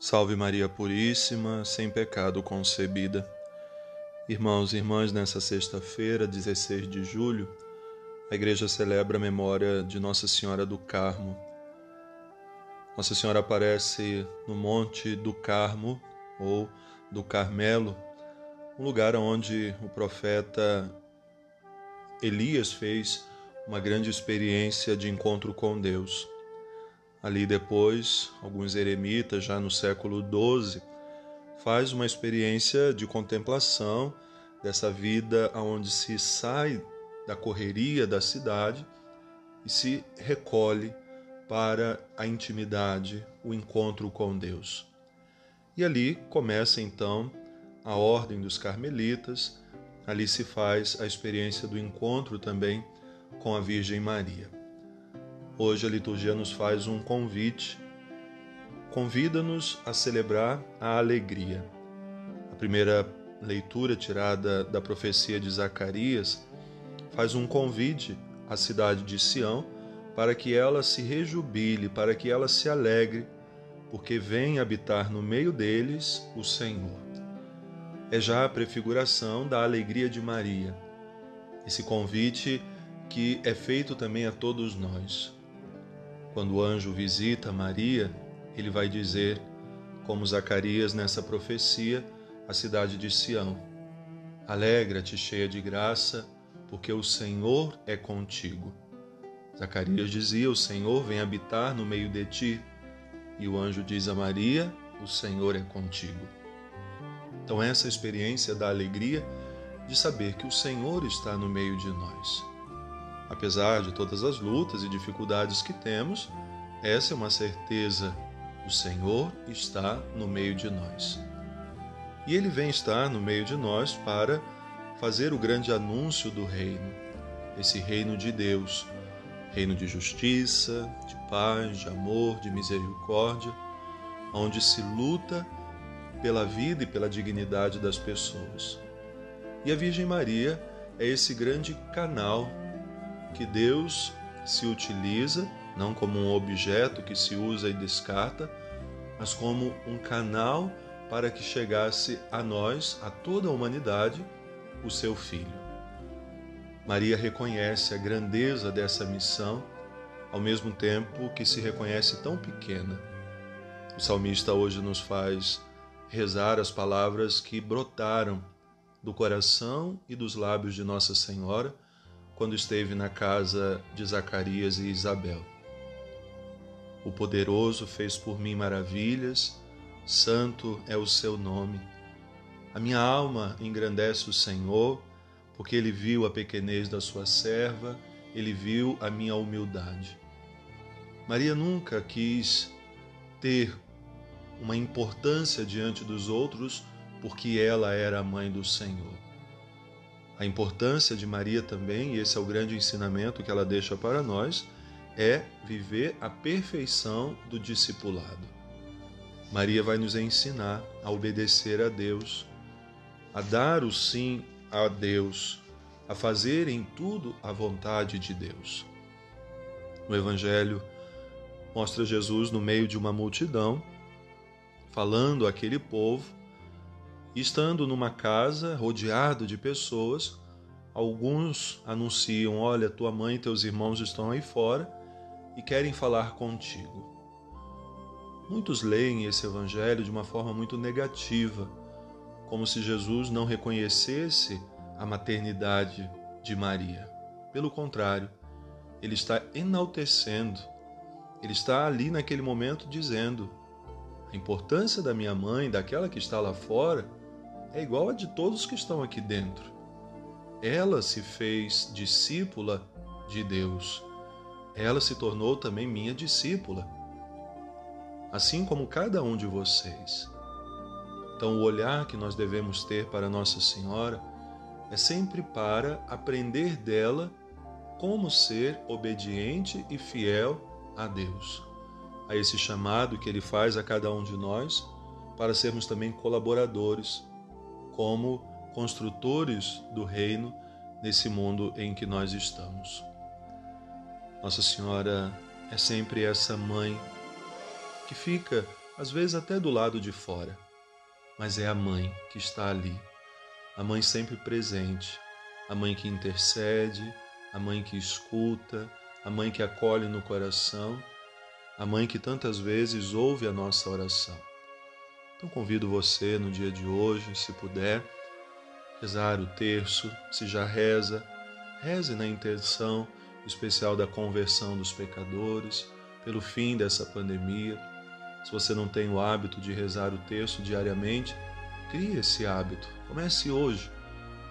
Salve Maria Puríssima, sem pecado concebida. Irmãos e irmãs, nessa sexta-feira, 16 de julho, a igreja celebra a memória de Nossa Senhora do Carmo. Nossa Senhora aparece no Monte do Carmo, ou do Carmelo, um lugar onde o profeta Elias fez uma grande experiência de encontro com Deus. Ali depois, alguns eremitas, já no século XII, faz uma experiência de contemplação dessa vida onde se sai da correria da cidade e se recolhe para a intimidade, o encontro com Deus. E ali começa então a ordem dos carmelitas, ali se faz a experiência do encontro também com a Virgem Maria. Hoje a liturgia nos faz um convite, convida-nos a celebrar a alegria. A primeira leitura tirada da profecia de Zacarias faz um convite à cidade de Sião para que ela se rejubile, para que ela se alegre, porque vem habitar no meio deles o Senhor. É já a prefiguração da alegria de Maria. Esse convite que é feito também a todos nós. Quando o anjo visita Maria, ele vai dizer, como Zacarias nessa profecia, a cidade de Sião: Alegra-te, cheia de graça, porque o Senhor é contigo. Zacarias dizia: O Senhor vem habitar no meio de ti. E o anjo diz a Maria: O Senhor é contigo. Então, essa experiência da alegria de saber que o Senhor está no meio de nós. Apesar de todas as lutas e dificuldades que temos, essa é uma certeza: o Senhor está no meio de nós. E Ele vem estar no meio de nós para fazer o grande anúncio do reino, esse reino de Deus, reino de justiça, de paz, de amor, de misericórdia, onde se luta pela vida e pela dignidade das pessoas. E a Virgem Maria é esse grande canal que Deus se utiliza, não como um objeto que se usa e descarta, mas como um canal para que chegasse a nós, a toda a humanidade, o seu Filho. Maria reconhece a grandeza dessa missão, ao mesmo tempo que se reconhece tão pequena. O salmista hoje nos faz rezar as palavras que brotaram do coração e dos lábios de Nossa Senhora quando esteve na casa de Zacarias e Isabel. O poderoso fez por mim maravilhas, santo é o seu nome. A minha alma engrandece o Senhor, porque ele viu a pequenez da sua serva, ele viu a minha humildade. Maria nunca quis ter uma importância diante dos outros porque ela era a mãe do Senhor. A importância de Maria também, e esse é o grande ensinamento que ela deixa para nós, é viver a perfeição do discipulado. Maria vai nos ensinar a obedecer a Deus, a dar o sim a Deus, a fazer em tudo a vontade de Deus. No Evangelho, mostra Jesus no meio de uma multidão, falando àquele povo estando numa casa rodeado de pessoas, alguns anunciam: Olha, tua mãe e teus irmãos estão aí fora e querem falar contigo. Muitos leem esse evangelho de uma forma muito negativa, como se Jesus não reconhecesse a maternidade de Maria. Pelo contrário, ele está enaltecendo, ele está ali naquele momento dizendo: a importância da minha mãe, daquela que está lá fora, é igual a de todos que estão aqui dentro. Ela se fez discípula de Deus. Ela se tornou também minha discípula. Assim como cada um de vocês. Então, o olhar que nós devemos ter para Nossa Senhora é sempre para aprender dela como ser obediente e fiel a Deus, a esse chamado que Ele faz a cada um de nós para sermos também colaboradores como construtores do reino nesse mundo em que nós estamos. Nossa Senhora é sempre essa mãe que fica às vezes até do lado de fora, mas é a mãe que está ali, a mãe sempre presente, a mãe que intercede, a mãe que escuta, a mãe que acolhe no coração, a mãe que tantas vezes ouve a nossa oração. Então convido você no dia de hoje, se puder, rezar o terço, se já reza, reze na intenção especial da conversão dos pecadores, pelo fim dessa pandemia. Se você não tem o hábito de rezar o terço diariamente, crie esse hábito. Comece hoje.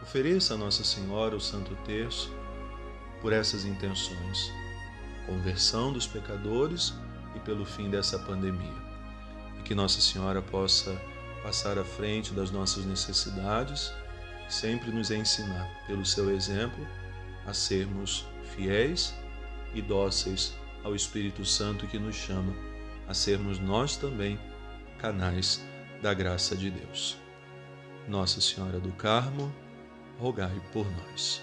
Ofereça a Nossa Senhora o Santo Terço por essas intenções: conversão dos pecadores e pelo fim dessa pandemia. E que Nossa Senhora possa passar à frente das nossas necessidades e sempre nos ensinar, pelo seu exemplo, a sermos fiéis e dóceis ao Espírito Santo que nos chama a sermos nós também canais da graça de Deus. Nossa Senhora do Carmo, rogai por nós.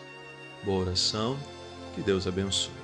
Boa oração, que Deus abençoe.